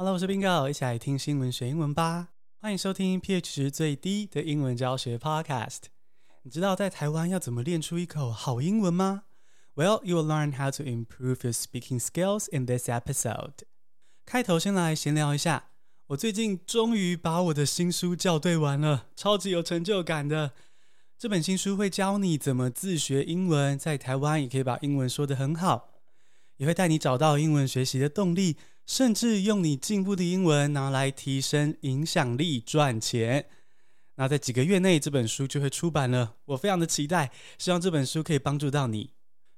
Hello，我是 Bingo，一起来听新闻学英文吧。欢迎收听 pH 值最低的英文教学 Podcast。你知道在台湾要怎么练出一口好英文吗？Well, you will learn how to improve your speaking skills in this episode. 开头先来闲聊一下，我最近终于把我的新书校对完了，超级有成就感的。这本新书会教你怎么自学英文，在台湾也可以把英文说得很好，也会带你找到英文学习的动力。甚至用你进步的英文拿来提升影响力赚钱。那在几个月内，这本书就会出版了。我非常的期待，希望这本书可以帮助到你。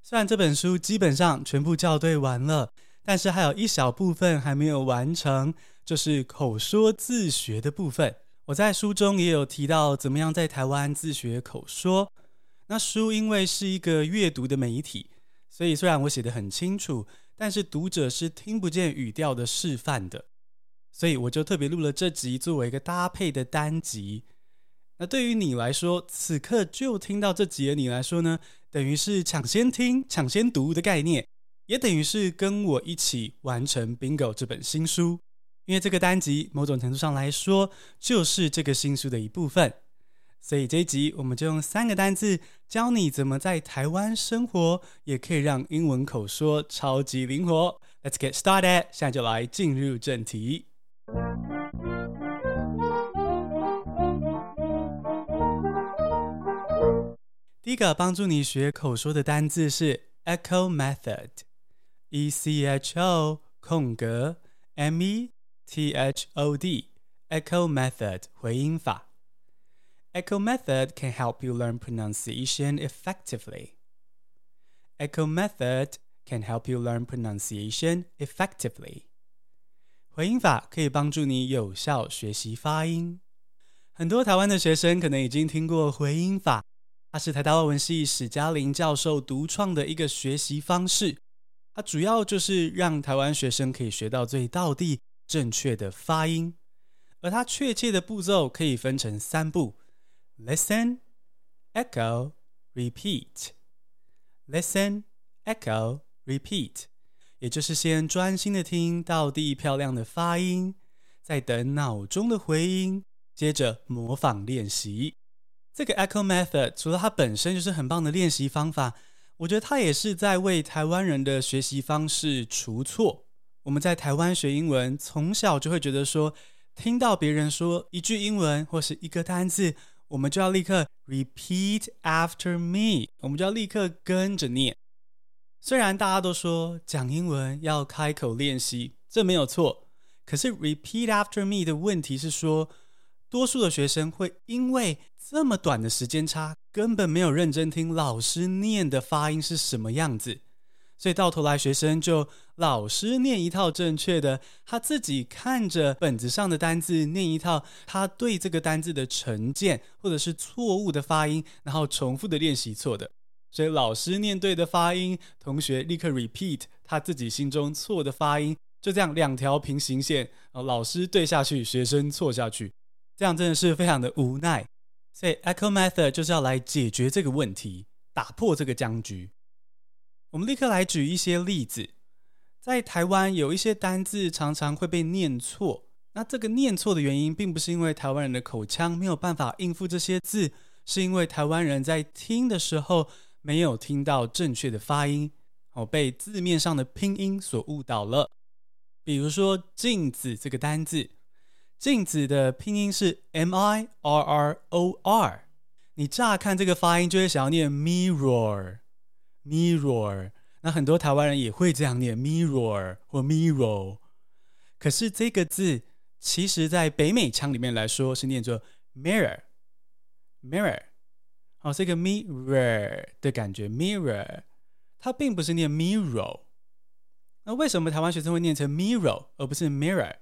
虽然这本书基本上全部校对完了，但是还有一小部分还没有完成，就是口说自学的部分。我在书中也有提到怎么样在台湾自学口说。那书因为是一个阅读的媒体，所以虽然我写的很清楚。但是读者是听不见语调的示范的，所以我就特别录了这集作为一个搭配的单集。那对于你来说，此刻就听到这集的你来说呢，等于是抢先听、抢先读的概念，也等于是跟我一起完成 Bingo 这本新书。因为这个单集某种程度上来说，就是这个新书的一部分。所以这一集我们就用三个单字教你怎么在台湾生活，也可以让英文口说超级灵活。Let's get started，现在就来进入正题。第一个帮助你学口说的单字是 Echo Method，E C H O 空格 M E T H O D，Echo Method 回音法。Echo method can help you learn pronunciation effectively. Echo method can help you learn pronunciation effectively. 回音法可以帮助你有效学习发音。很多台湾的学生可能已经听过回音法，它是台大外文系史嘉玲教授独创的一个学习方式。它主要就是让台湾学生可以学到最到地、正确的发音。而它确切的步骤可以分成三步。Listen, echo, repeat. Listen, echo, repeat. 也就是先专心的听道地漂亮的发音，再等脑中的回音，接着模仿练习。这个 echo method 除了它本身就是很棒的练习方法，我觉得它也是在为台湾人的学习方式除错。我们在台湾学英文，从小就会觉得说，听到别人说一句英文或是一个单字。我们就要立刻 repeat after me，我们就要立刻跟着念。虽然大家都说讲英文要开口练习，这没有错。可是 repeat after me 的问题是说，多数的学生会因为这么短的时间差，根本没有认真听老师念的发音是什么样子。所以到头来，学生就老师念一套正确的，他自己看着本子上的单字念一套，他对这个单字的成见或者是错误的发音，然后重复的练习错的。所以老师念对的发音，同学立刻 repeat 他自己心中错的发音，就这样两条平行线，老师对下去，学生错下去，这样真的是非常的无奈。所以 Echo Method 就是要来解决这个问题，打破这个僵局。我们立刻来举一些例子，在台湾有一些单字常常会被念错，那这个念错的原因，并不是因为台湾人的口腔没有办法应付这些字，是因为台湾人在听的时候没有听到正确的发音，哦，被字面上的拼音所误导了。比如说“镜子”这个单字，“镜子”的拼音是 M I R R O R，你乍看这个发音就会想要念 mirror。Mirror，那很多台湾人也会这样念 mirror 或 mirror，可是这个字其实在北美腔里面来说是念作 mirror，mirror，好，这个 mirror 的感觉 mirror，它并不是念 mirror。那为什么台湾学生会念成 mirror 而不是 mirror？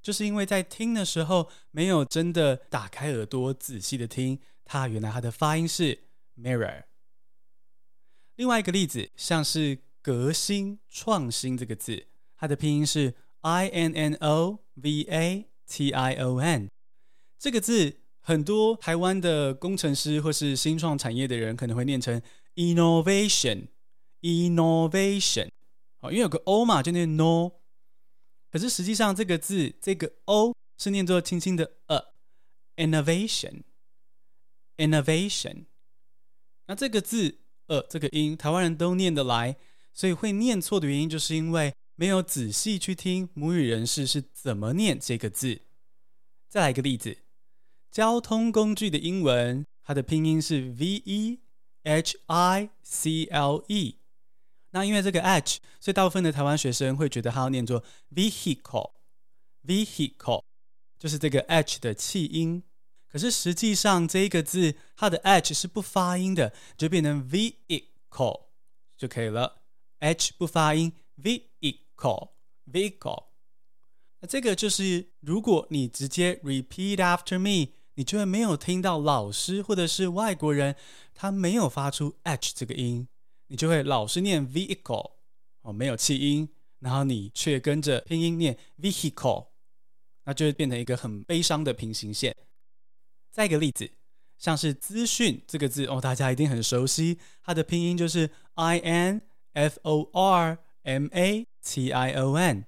就是因为在听的时候没有真的打开耳朵仔细的听，它原来它的发音是 mirror。另外一个例子，像是“革新”“创新”这个字，它的拼音是 i n n o v a t i o n。这个字，很多台湾的工程师或是新创产业的人可能会念成 innovation，innovation。好，因为有个 o 嘛，就念 no。可是实际上这个字这个 o 是念作轻轻的呃，innovation，innovation。那这个字呃这个音台湾人都念得来，所以会念错的原因就是因为没有仔细去听母语人士是怎么念这个字。再来一个例子，交通工具的英文，它的拼音是 v e h i c l e。那因为这个 h，所以大部分的台湾学生会觉得它要念作 vehicle，vehicle 就是这个 h 的气音。可是实际上这一个字它的 h 是不发音的，就变成 vehicle 就可以了。h 不发音，vehicle，vehicle。那这个就是，如果你直接 repeat after me，你就会没有听到老师或者是外国人他没有发出 h 这个音，你就会老是念 vehicle 哦，没有气音，然后你却跟着拼音念 vehicle，那就会变成一个很悲伤的平行线。再一个例子，像是资讯这个字哦，大家一定很熟悉，它的拼音就是 i n f o r m a t i o n。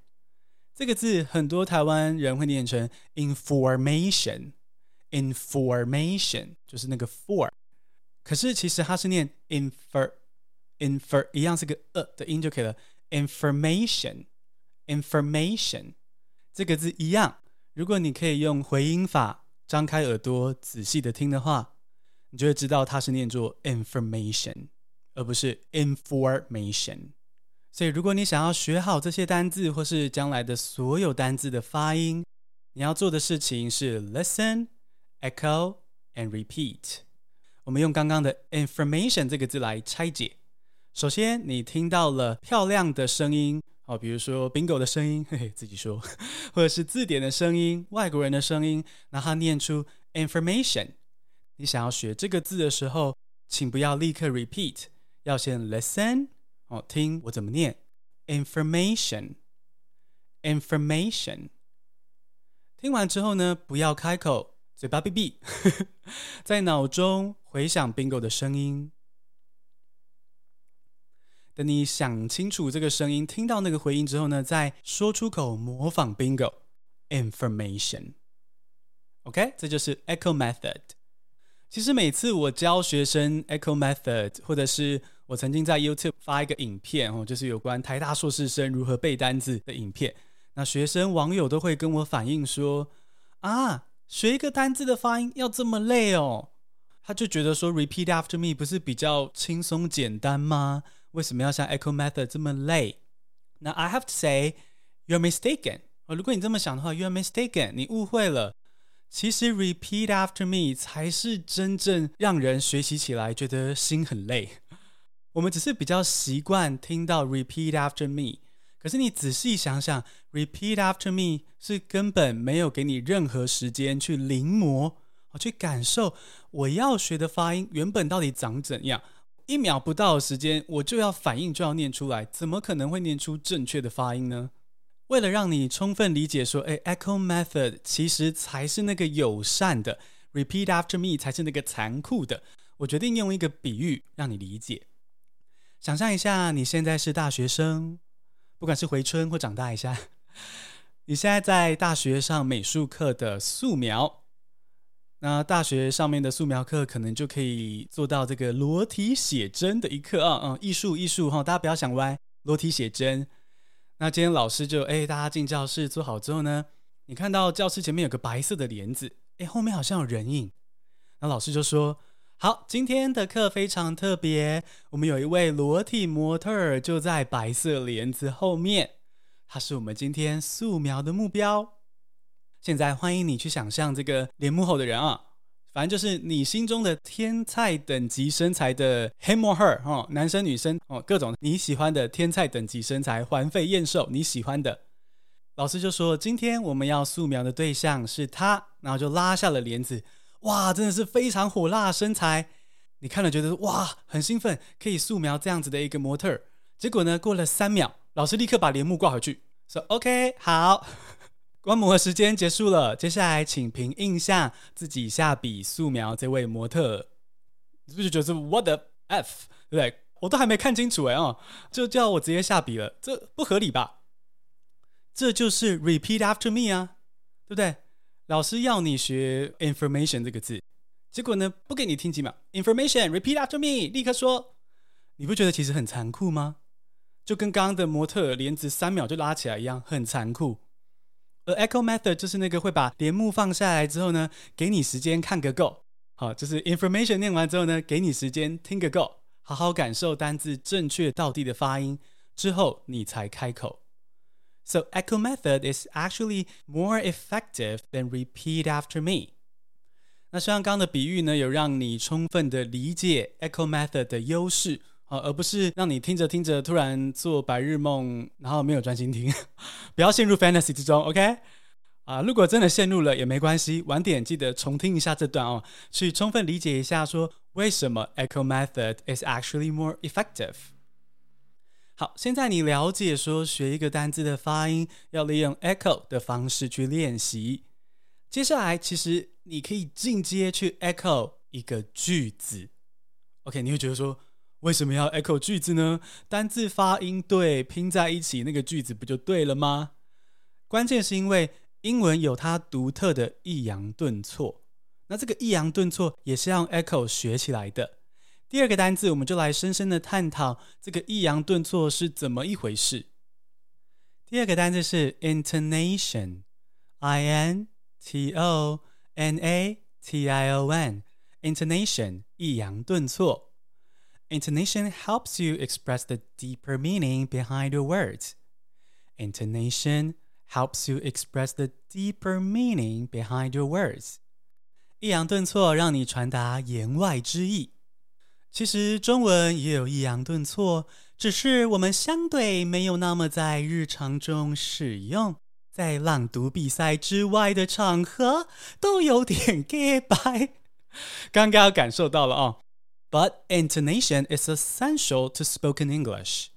这个字很多台湾人会念成 information，information 就是那个 for，可是其实它是念 infer，infer 一样是个呃的音就可以了。information，information 这个字一样，如果你可以用回音法，张开耳朵仔细的听的话，你就会知道它是念作 information，而不是 information。所以，如果你想要学好这些单字，或是将来的所有单字的发音，你要做的事情是 listen, echo, and repeat。我们用刚刚的 information 这个字来拆解。首先，你听到了漂亮的声音，哦，比如说 bingo 的声音，嘿嘿，自己说，或者是字典的声音，外国人的声音，那他念出 information。你想要学这个字的时候，请不要立刻 repeat，要先 listen。哦，听我怎么念，information，information。听完之后呢，不要开口，嘴巴闭闭，在脑中回想 bingo 的声音。等你想清楚这个声音，听到那个回音之后呢，再说出口模仿 bingo，information。OK，这就是 echo method。其实每次我教学生 echo method，或者是我曾经在 YouTube 发一个影片哦，就是有关台大硕士生如何背单字的影片。那学生网友都会跟我反映说：“啊，学一个单字的发音要这么累哦？”他就觉得说 “repeat after me” 不是比较轻松简单吗？为什么要像 echo method 这么累？那 I have to say you're mistaken。哦，如果你这么想的话，you're mistaken，你误会了。其实 “repeat after me” 才是真正让人学习起来觉得心很累。我们只是比较习惯听到 repeat after me，可是你仔细想想，repeat after me 是根本没有给你任何时间去临摹，去感受我要学的发音原本到底长怎样。一秒不到的时间，我就要反应，就要念出来，怎么可能会念出正确的发音呢？为了让你充分理解说，哎，echo method 其实才是那个友善的，repeat after me 才是那个残酷的。我决定用一个比喻让你理解。想象一下，你现在是大学生，不管是回春或长大一下，你现在在大学上美术课的素描，那大学上面的素描课可能就可以做到这个裸体写真的一课啊，嗯，艺术艺术哈，大家不要想歪，裸体写真。那今天老师就哎，大家进教室坐好之后呢，你看到教室前面有个白色的帘子，哎，后面好像有人影，那老师就说。好，今天的课非常特别。我们有一位裸体模特儿就在白色帘子后面，他是我们今天素描的目标。现在欢迎你去想象这个帘幕后的人啊，反正就是你心中的天菜等级身材的 him or her 哦，男生女生哦，各种你喜欢的天菜等级身材，环肥燕瘦，你喜欢的。老师就说，今天我们要素描的对象是他，然后就拉下了帘子。哇，真的是非常火辣身材，你看了觉得哇很兴奋，可以素描这样子的一个模特儿。结果呢，过了三秒，老师立刻把帘幕挂回去，说：“OK，好，观摩的时间结束了，接下来请凭印象自己下笔素描这位模特。”你是不是觉得是 What the F？对不对？我都还没看清楚哎哦，就叫我直接下笔了，这不合理吧？这就是 repeat after me 啊，对不对？老师要你学 information 这个字，结果呢，不给你听几秒，information repeat after me，立刻说，你不觉得其实很残酷吗？就跟刚刚的模特帘子三秒就拉起来一样，很残酷。而 echo method 就是那个会把帘幕放下来之后呢，给你时间看个够，好，就是 information 念完之后呢，给你时间听个够，好好感受单字正确道地的发音之后，你才开口。So echo method is actually more effective than repeat after me。那像刚刚的比喻呢，有让你充分的理解 echo method 的优势。 啊，而不是让你听着听着突然做白日梦，然后没有专心听，不要陷入 fantasy 之中，OK？啊，如果真的陷入了也没关系，晚点记得重听一下这段哦，去充分理解一下说为什么 echo method is actually more effective。好，现在你了解说学一个单字的发音要利用 echo 的方式去练习，接下来其实你可以进阶去 echo 一个句子，OK？你会觉得说。为什么要 echo 句子呢？单字发音对，拼在一起那个句子不就对了吗？关键是因为英文有它独特的抑扬顿挫，那这个抑扬顿挫也是要 echo 学起来的。第二个单字，我们就来深深的探讨这个抑扬顿挫是怎么一回事。第二个单字是 intonation，i n t o n a t i o n，intonation 抑扬顿挫。Intonation helps you express the deeper meaning behind your words. Intonation helps you express the deeper meaning behind your words. 抑扬顿挫让你传达言外之意。其实中文也有抑扬顿挫，只是我们相对没有那么在日常中使用，在朗读比赛之外的场合都有点假掰。刚刚感受到了哦。 But intonation is essential to spoken English。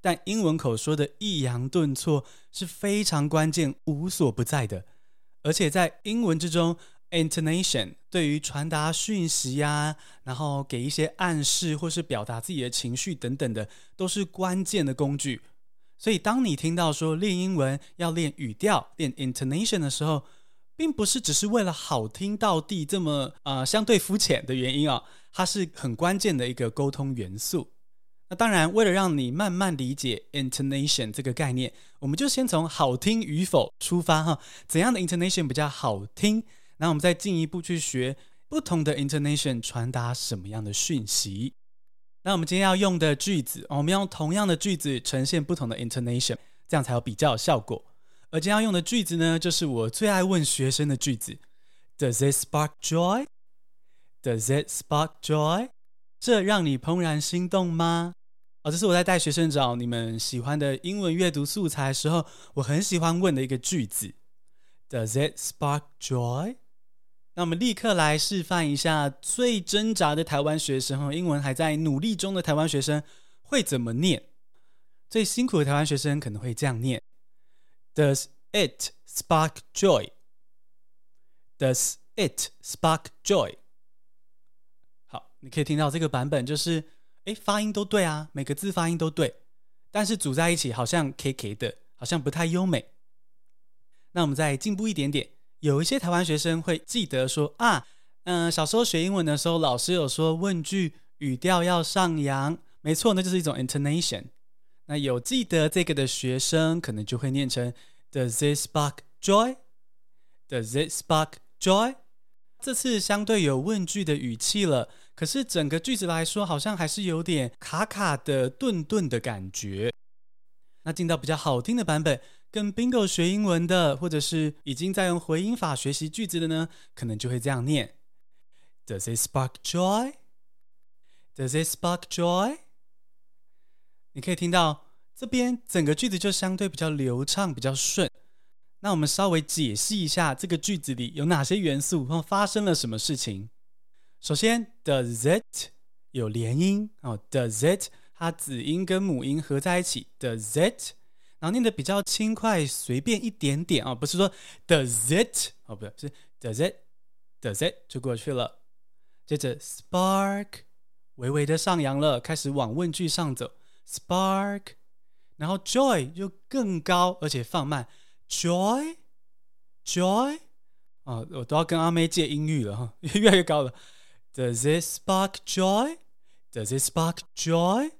但英文口说的抑扬顿挫是非常关键、无所不在的。而且在英文之中，intonation 对于传达讯息呀、然后给一些暗示或是表达自己的情绪等等的，都是关键的工具。所以，当你听到说练英文要练语调、练 intonation 的时候，并不是只是为了好听到地这么啊、相对肤浅的原因啊、它是很关键的一个沟通元素。那当然，为了让你慢慢理解 intonation 这个概念，我们就先从好听与否出发哈。怎样的 intonation 比较好听？然后我们再进一步去学不同的 intonation 传达什么样的讯息。那我们今天要用的句子，我们用同样的句子呈现不同的 intonation，这样才有比较效果。而今天要用的句子呢，就是我最爱问学生的句子：Does it spark joy? Does it spark joy? 这让你怦然心动吗？哦，这是我在带学生找你们喜欢的英文阅读素材的时候，我很喜欢问的一个句子：Does it spark joy? 那我们立刻来示范一下最挣扎的台湾学生和英文还在努力中的台湾学生会怎么念。最辛苦的台湾学生可能会这样念。Does it spark joy? Does it spark joy? 你可以听到这个版本就是，诶，发音都对啊，每个字发音都对，但是组在一起好像 K K 的，好像不太优美。那我们再进步一点点，有一些台湾学生会记得说啊，嗯、小时候学英文的时候，老师有说问句语调要上扬，没错，那就是一种 intonation。那有记得这个的学生，可能就会念成 Does this spark joy? Does this spark joy? 这次相对有问句的语气了，可是整个句子来说，好像还是有点卡卡的、顿顿的感觉。那进到比较好听的版本，跟 Bingo 学英文的，或者是已经在用回音法学习句子的呢，可能就会这样念：Does it spark joy? Does it spark joy? 你可以听到这边整个句子就相对比较流畅、比较顺。那我们稍微解析一下这个句子里有哪些元素，然后发生了什么事情。首先，does it 有连音哦，does it 它子音跟母音合在一起，does it，然后念的比较轻快、随便一点点啊，不是说 does it 哦，不是，是 does it，does it 就过去了。接着，spark 微微的上扬了，开始往问句上走。Spark 然后 joy 就更高，而且放慢，joy joy 啊，我都要跟阿妹借音域了哈，越来越高了。Does it spark joy? Does it spark joy?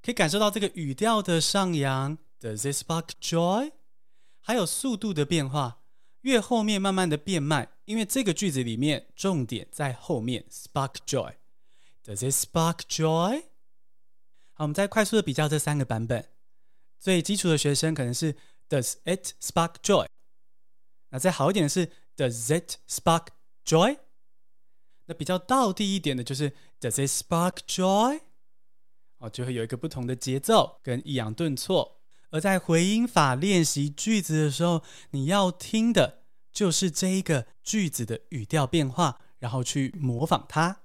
可以感受到这个语调的上扬。Does it spark joy? 还有速度的变化，越后面慢慢的变慢，因为这个句子里面重点在后面。Spark joy. Does it spark joy? 好，我们再快速的比较这三个版本。最基础的学生可能是 Does it spark joy？那再好一点的是 Does it spark joy？那比较道地一点的就是 Does it spark joy？哦，就会有一个不同的节奏跟抑扬顿挫。而在回音法练习句子的时候，你要听的就是这一个句子的语调变化，然后去模仿它。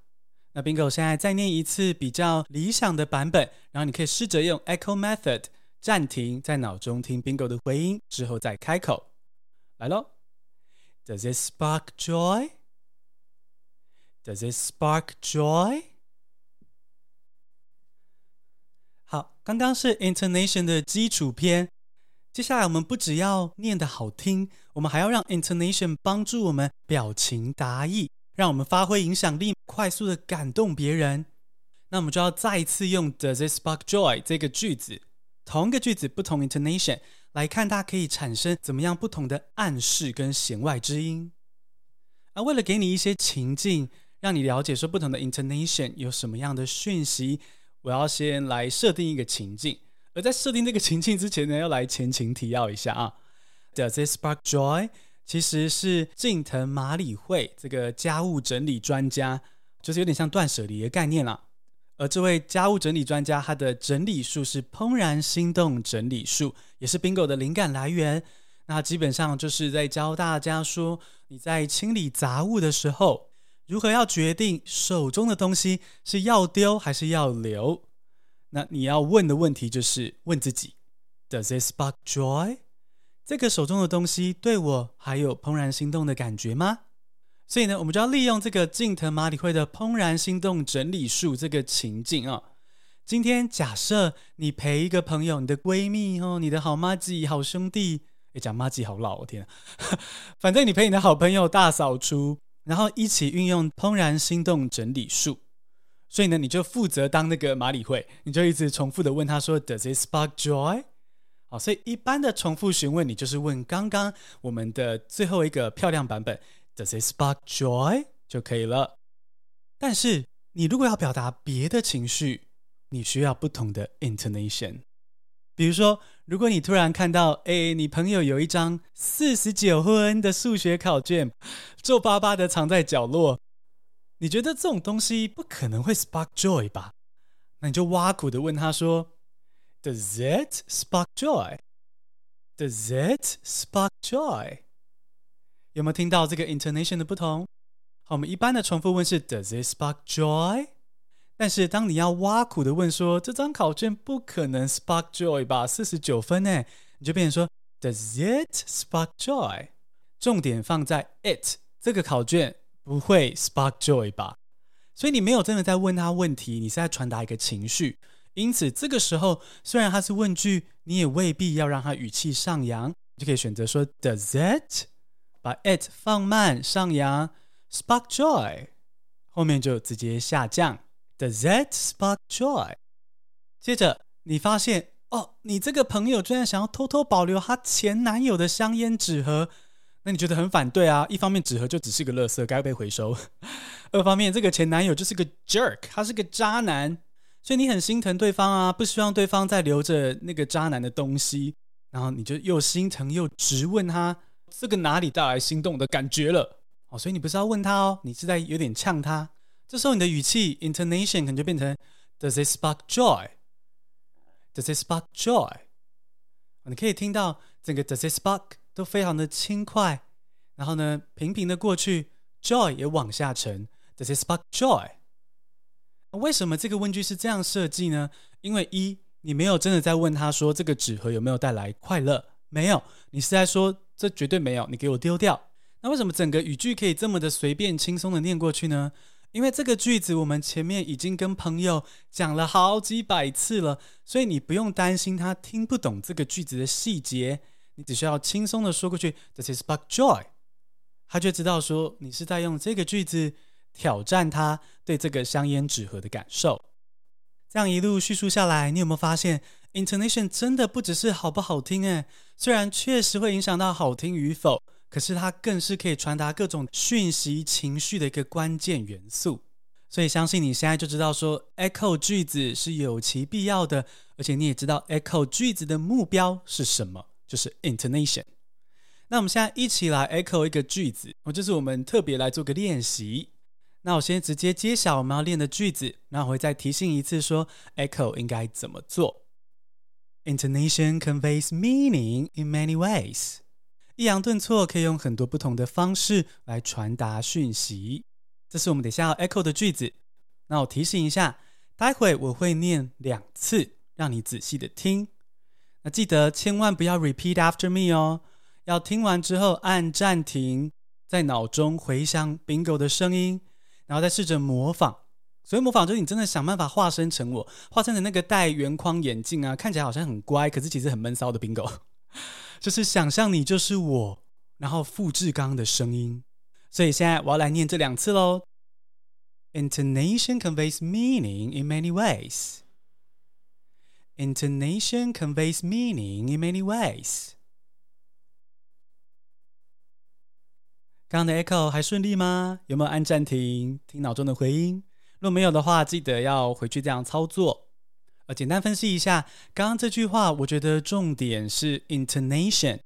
那 Bingo 现在再念一次比较理想的版本，然后你可以试着用 Echo Method 暂停，在脑中听 Bingo 的回音之后再开口。来喽，Does it spark joy? Does it spark joy? 好，刚刚是 intonation 的基础篇，接下来我们不只要念得好听，我们还要让 intonation 帮助我们表情达意，让我们发挥影响力，快速的感动别人。那我们就要再一次用 Does it spark joy 这个句子，同一个句子不同 intonation 来看它可以产生怎么样不同的暗示跟弦外之音。啊，为了给你一些情境，让你了解说不同的 intonation 有什么样的讯息。我要先来设定一个情境，而在设定这个情境之前呢，要来前情提要一下啊。Does it spark joy？其实是近藤麻里惠这个家务整理专家，就是有点像断舍离的概念啦。而这位家务整理专家，他的整理术是怦然心动整理术，也是 Bingo 的灵感来源。那基本上就是在教大家说，你在清理杂物的时候。如何要决定手中的东西是要丢还是要留？那你要问的问题就是问自己：Does this spark joy？这个手中的东西对我还有怦然心动的感觉吗？所以呢，我们就要利用这个近藤麻里惠的怦然心动整理术这个情境啊。今天假设你陪一个朋友，你的闺蜜哦，你的好妈吉、好兄弟，诶，讲妈吉好老，我天，反正你陪你的好朋友大扫除。然后一起运用怦然心动整理术，所以呢，你就负责当那个马里会，你就一直重复的问他说：“Does it spark joy？” 好，所以一般的重复询问，你就是问刚刚我们的最后一个漂亮版本：“Does it spark joy？” 就可以了。但是你如果要表达别的情绪，你需要不同的 intonation。比如说，如果你突然看到，哎，你朋友有一张四十九分的数学考卷，皱巴巴的藏在角落，你觉得这种东西不可能会 spark joy 吧？那你就挖苦的问他说：“Does it spark joy? Does it spark joy?” 有没有听到这个 intonation 的不同？好，我们一般的重复问是 “Does it spark joy?” 但是，当你要挖苦的问说，这张考卷不可能 spark joy 吧？四十九分呢，你就变成说 Does it spark joy？重点放在 it 这个考卷不会 spark joy 吧？所以你没有真的在问他问题，你是在传达一个情绪。因此，这个时候虽然他是问句，你也未必要让他语气上扬，你就可以选择说 Does it？把 it 放慢上扬，spark joy，后面就直接下降。That spark joy？接着你发现哦，你这个朋友居然想要偷偷保留她前男友的香烟纸盒，那你觉得很反对啊？一方面纸盒就只是个垃圾，该被回收；二方面这个前男友就是个 jerk，他是个渣男，所以你很心疼对方啊，不希望对方再留着那个渣男的东西，然后你就又心疼又质问他，这个哪里带来心动的感觉了？哦，所以你不是要问他哦，你是在有点呛他。这时候你的语气 intonation 可能就变成 Does it spark joy？Does it spark joy？你可以听到整个 Does it spark 都非常的轻快，然后呢，平平的过去，joy 也往下沉。Does it spark joy？为什么这个问句是这样设计呢？因为一，你没有真的在问他说这个纸盒有没有带来快乐，没有，你是在说这绝对没有，你给我丢掉。那为什么整个语句可以这么的随便轻松的念过去呢？因为这个句子我们前面已经跟朋友讲了好几百次了，所以你不用担心他听不懂这个句子的细节，你只需要轻松的说过去，Does he spark joy？他就知道说你是在用这个句子挑战他对这个香烟纸盒的感受。这样一路叙述下来，你有没有发现，intonation 真的不只是好不好听？诶，虽然确实会影响到好听与否。可是它更是可以传达各种讯息、情绪的一个关键元素，所以相信你现在就知道说，echo 句子是有其必要的，而且你也知道 echo 句子的目标是什么，就是 intonation。那我们现在一起来 echo 一个句子，我这是我们特别来做个练习。那我先直接揭晓我们要练的句子，然后我会再提醒一次说 echo 应该怎么做。Intonation conveys meaning in many ways. 抑扬顿挫可以用很多不同的方式来传达讯息，这是我们等下要 echo 的句子。那我提醒一下，待会我会念两次，让你仔细的听。那记得千万不要 repeat after me 哦，要听完之后按暂停，在脑中回想 Bingo 的声音，然后再试着模仿。所以模仿就是你真的想办法化身成我，化身成那个戴圆框眼镜啊，看起来好像很乖，可是其实很闷骚的 Bingo。就是想象你就是我，然后复制刚刚的声音。所以现在我要来念这两次喽。Intonation conveys meaning in many ways. Intonation conveys meaning in many ways. 刚刚的 echo 还顺利吗？有没有按暂停听脑中的回音？如果没有的话，记得要回去这样操作。呃，简单分析一下，刚刚这句话，我觉得重点是 intonation，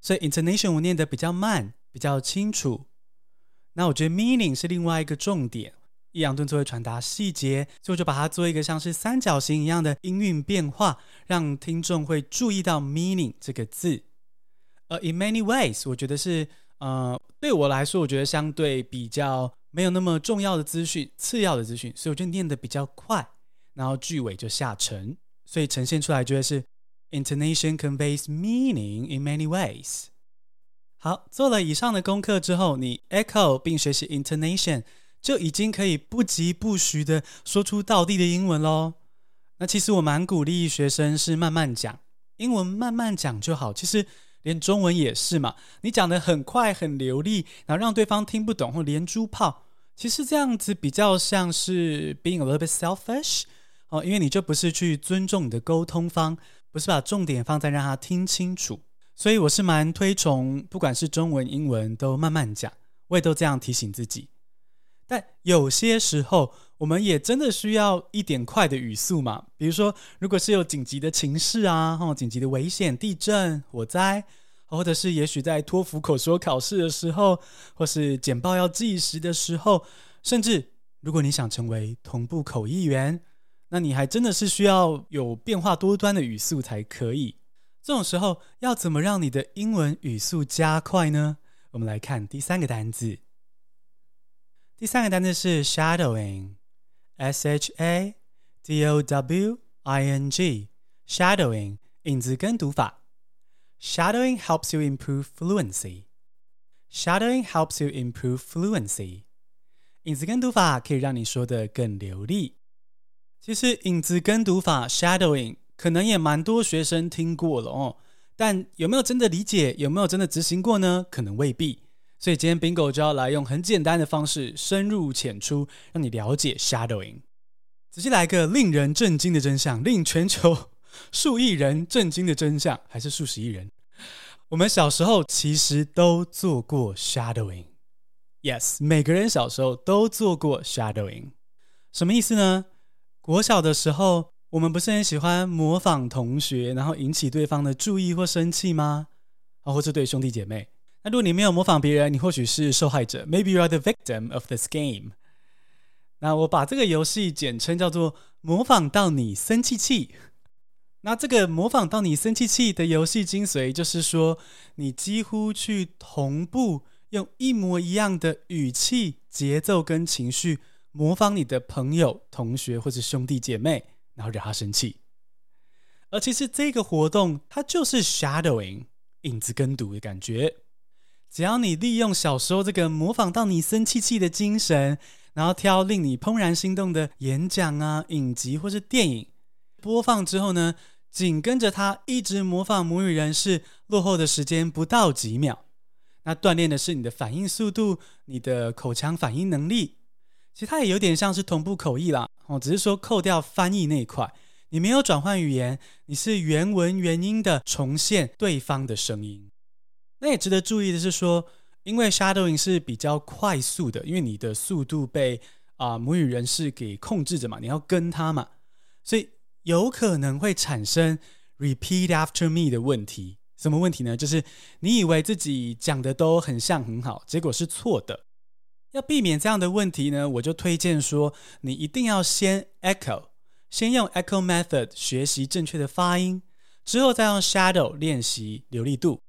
所以 intonation 我念得比较慢，比较清楚。那我觉得 meaning 是另外一个重点，抑扬顿挫会传达细节，所以我就把它做一个像是三角形一样的音韵变化，让听众会注意到 meaning 这个字。而 in many ways，我觉得是，呃，对我来说，我觉得相对比较没有那么重要的资讯，次要的资讯，所以我就念得比较快。然后句尾就下沉，所以呈现出来就会是 intonation conveys meaning in many ways。好，做了以上的功课之后，你 echo 并学习 intonation，就已经可以不疾不徐的说出道地的英文喽。那其实我蛮鼓励学生是慢慢讲，英文慢慢讲就好。其实连中文也是嘛，你讲得很快很流利，然后让对方听不懂或连珠炮，其实这样子比较像是 being a little bit selfish。哦，因为你就不是去尊重你的沟通方，不是把重点放在让他听清楚，所以我是蛮推崇，不管是中文、英文都慢慢讲，我也都这样提醒自己。但有些时候，我们也真的需要一点快的语速嘛，比如说，如果是有紧急的情势啊，哦，紧急的危险、地震、火灾，或者是也许在托福口说考试的时候，或是简报要计时的时候，甚至如果你想成为同步口译员。那你还真的是需要有变化多端的语速才可以。这种时候要怎么让你的英文语速加快呢？我们来看第三个单字。第三个单字是 shadowing，S H A D O W I N G，shadowing 影子跟读法。Shadowing helps you improve fluency. Shadowing helps you improve fluency. 影子跟读法可以让你说的更流利。其实影子跟读法 shadowing 可能也蛮多学生听过了哦，但有没有真的理解？有没有真的执行过呢？可能未必。所以今天 Bingo 就要来用很简单的方式，深入浅出，让你了解 shadowing。直接来个令人震惊的真相，令全球数亿人震惊的真相，还是数十亿人？我们小时候其实都做过 shadowing。Yes，每个人小时候都做过 shadowing。什么意思呢？国小的时候，我们不是很喜欢模仿同学，然后引起对方的注意或生气吗？啊，或者对兄弟姐妹。那如果你没有模仿别人，你或许是受害者，Maybe you are the victim of this game。那我把这个游戏简称叫做“模仿到你生气气”。那这个“模仿到你生气气”的游戏精髓，就是说你几乎去同步用一模一样的语气、节奏跟情绪。模仿你的朋友、同学或者兄弟姐妹，然后惹他生气。而其实这个活动它就是 shadowing，影子跟读的感觉。只要你利用小时候这个模仿到你生气气的精神，然后挑令你怦然心动的演讲啊、影集或是电影，播放之后呢，紧跟着它一直模仿母语人士，落后的时间不到几秒。那锻炼的是你的反应速度、你的口腔反应能力。其实它也有点像是同步口译啦，哦，只是说扣掉翻译那一块，你没有转换语言，你是原文原音的重现对方的声音。那也值得注意的是说，因为 shadowing 是比较快速的，因为你的速度被啊、母语人士给控制着嘛，你要跟他嘛，所以有可能会产生 repeat after me 的问题。什么问题呢？就是你以为自己讲的都很像很好，结果是错的。要避免这样的问题呢，我就推荐说，你一定要先 echo，先用 echo method 学习正确的发音，之后再用 shadow 练习流利度。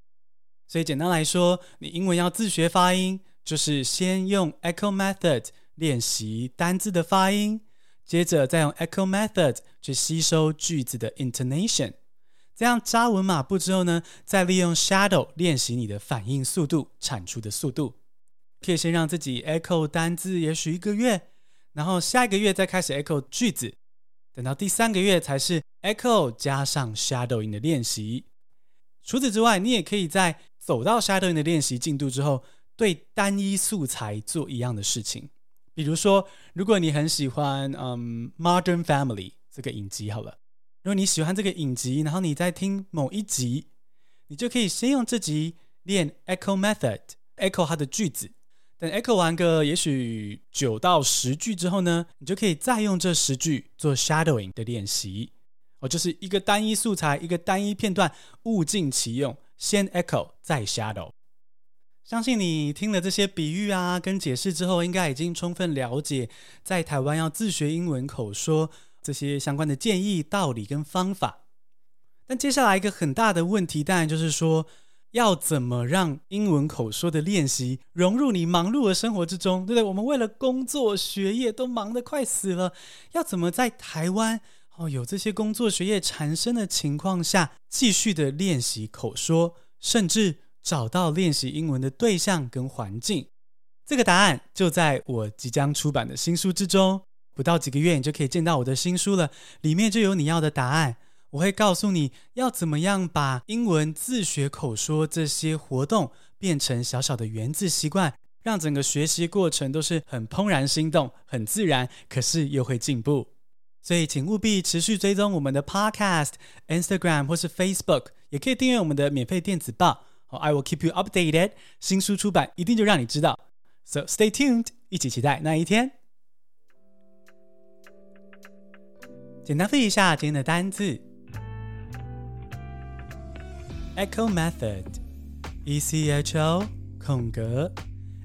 所以简单来说，你英文要自学发音，就是先用 echo method 练习单字的发音，接着再用 echo method 去吸收句子的 intonation。这样扎稳马步之后呢，再利用 shadow 练习你的反应速度、产出的速度。可以先让自己 echo 单字，也许一个月，然后下一个月再开始 echo 句子，等到第三个月才是 echo 加上 shadowing 的练习。除此之外，你也可以在走到 shadowing 的练习进度之后，对单一素材做一样的事情。比如说，如果你很喜欢嗯《Modern Family》这个影集，好了，如果你喜欢这个影集，然后你在听某一集，你就可以先用这集练 echo method，echo 它的句子。等 echo 完个也许九到十句之后呢，你就可以再用这十句做 shadowing 的练习。哦，就是一个单一素材，一个单一片段，物尽其用。先 echo 再 shadow，相信你听了这些比喻啊跟解释之后，应该已经充分了解在台湾要自学英文口说这些相关的建议、道理跟方法。但接下来一个很大的问题，当然就是说，要怎么让英文口说的练习融入你忙碌的生活之中，对不对？我们为了工作学业都忙得快死了，要怎么在台湾？哦，有这些工作学业缠身的情况下，继续的练习口说，甚至找到练习英文的对象跟环境。这个答案就在我即将出版的新书之中。不到几个月，你就可以见到我的新书了，里面就有你要的答案。我会告诉你要怎么样把英文自学口说这些活动变成小小的原子习惯，让整个学习过程都是很怦然心动、很自然，可是又会进步。所以，请务必持续追踪我们的 Podcast、Instagram 或是 Facebook，也可以订阅我们的免费电子报。，I will keep you updated。新书出版一定就让你知道。So stay tuned，一起期待那一天。简单复习一下今天的单字 ：Echo Method，E C H O 空格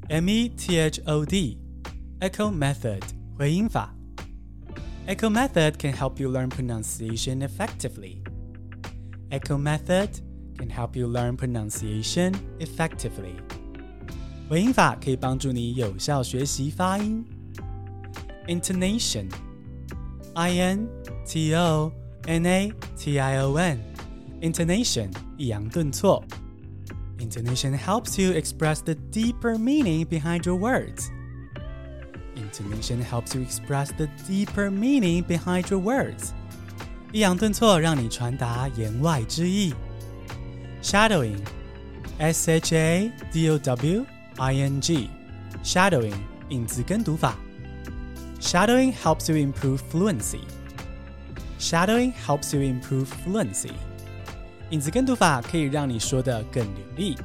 M E T H O D，Echo Method 回音法。Echo method can help you learn pronunciation effectively. Echo method can help you learn pronunciation effectively. 回音法可以帮助你有效学习发音。Intonation, I-N-T-O-N-A-T-I-O-N, N. intonation, 抑扬顿挫。Intonation helps you express the deeper meaning behind your words. Intonation helps you express the deeper meaning behind your words。抑扬顿挫让你传达言外之意。Shadowing，S H A D O W I N G，Shadowing 影子跟读法。Shadowing helps you improve fluency。Shadowing helps you improve fluency。 影子跟读法可以让你说得更流利。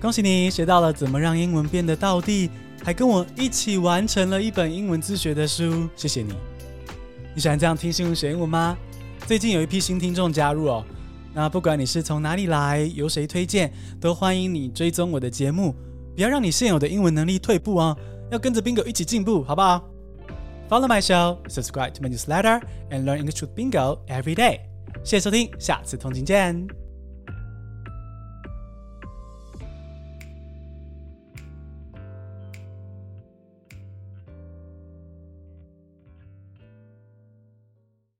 恭喜你学到了怎么让英文变得道地。还跟我一起完成了一本英文自学的书，谢谢你！你喜欢这样听新闻学英文吗？最近有一批新听众加入哦，那不管你是从哪里来，由谁推荐，都欢迎你追踪我的节目，不要让你现有的英文能力退步哦，要跟着 Bingo 一起进步，好不好？Follow my show, subscribe to my newsletter, and learn English with Bingo every day。谢谢收听，下次通勤见。